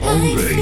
DJ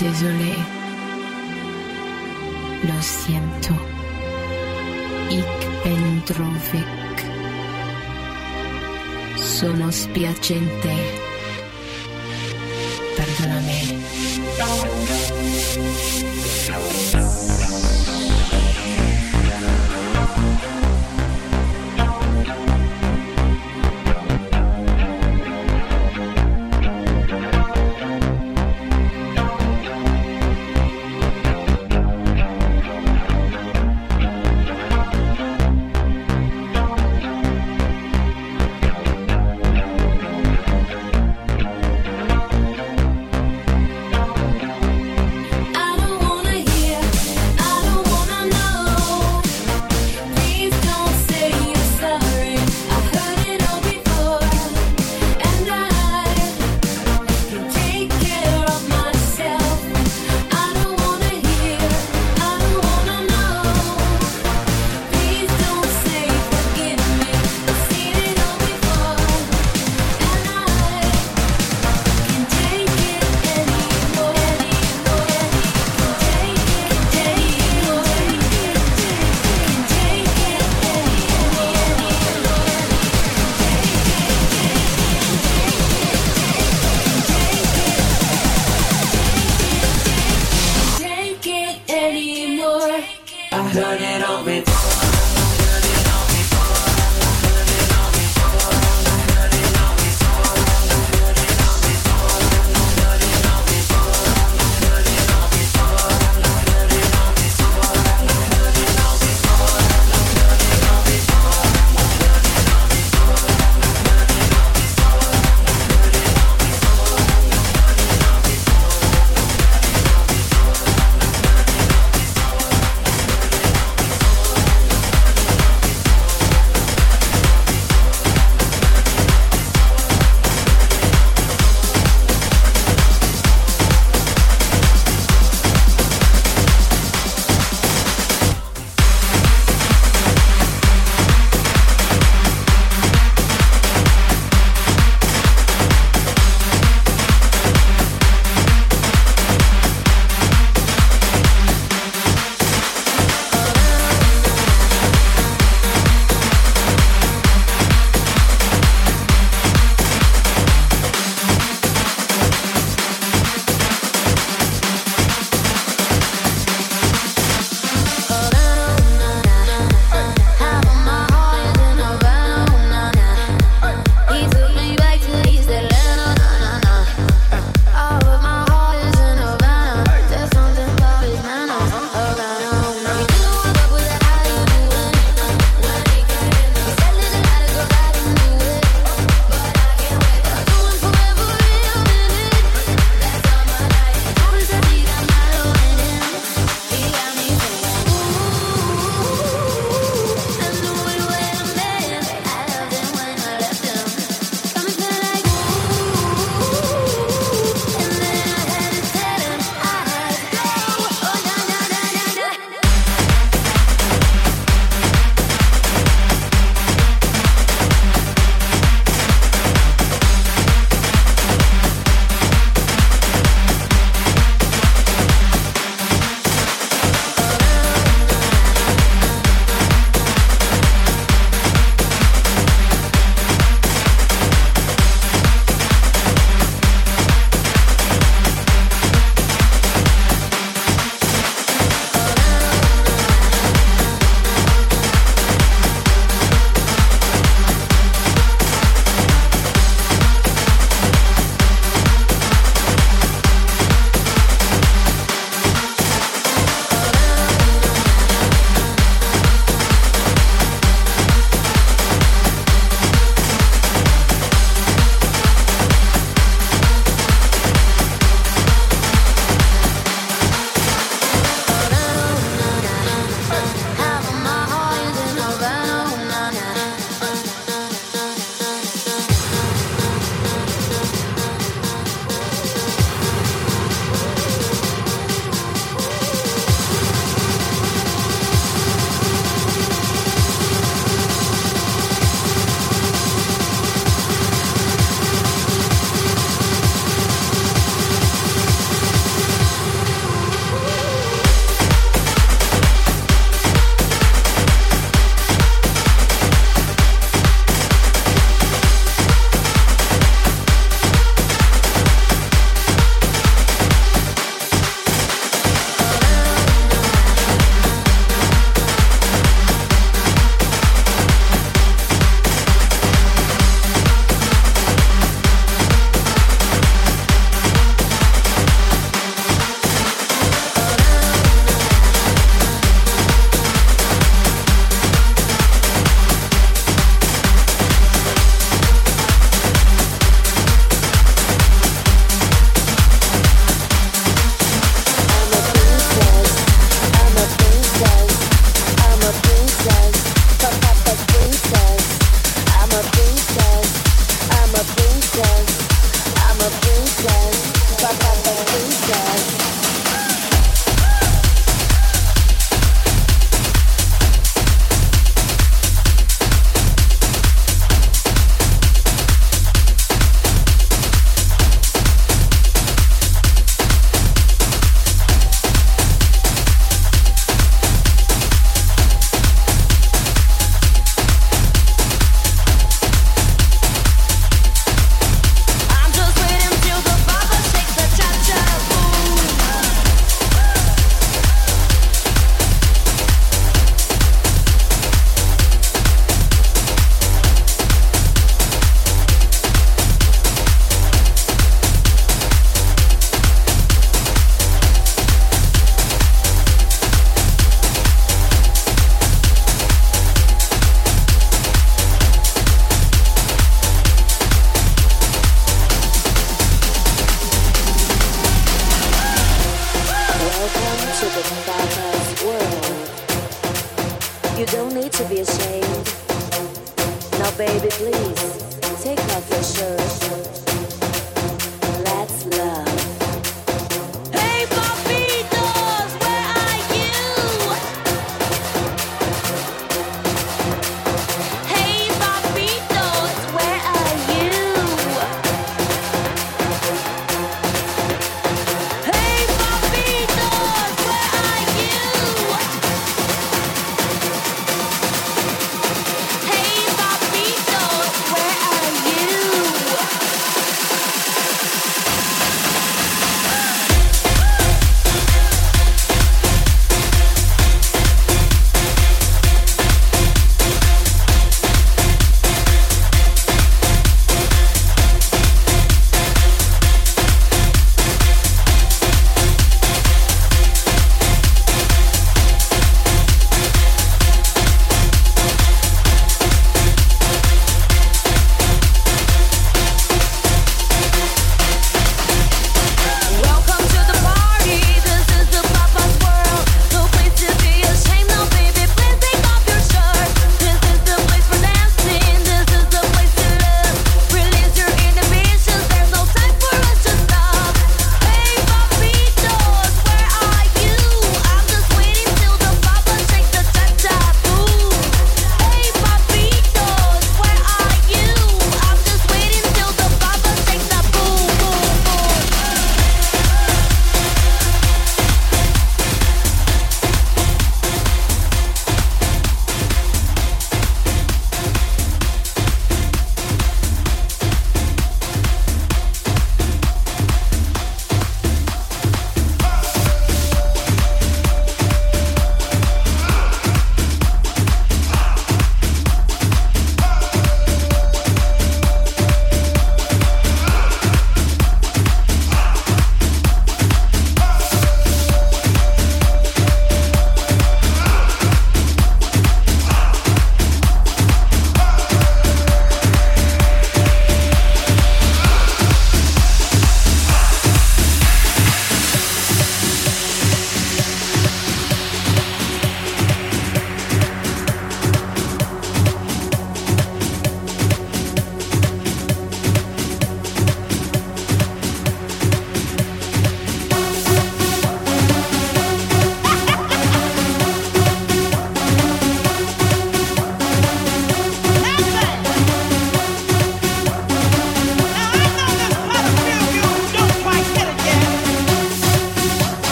désolé.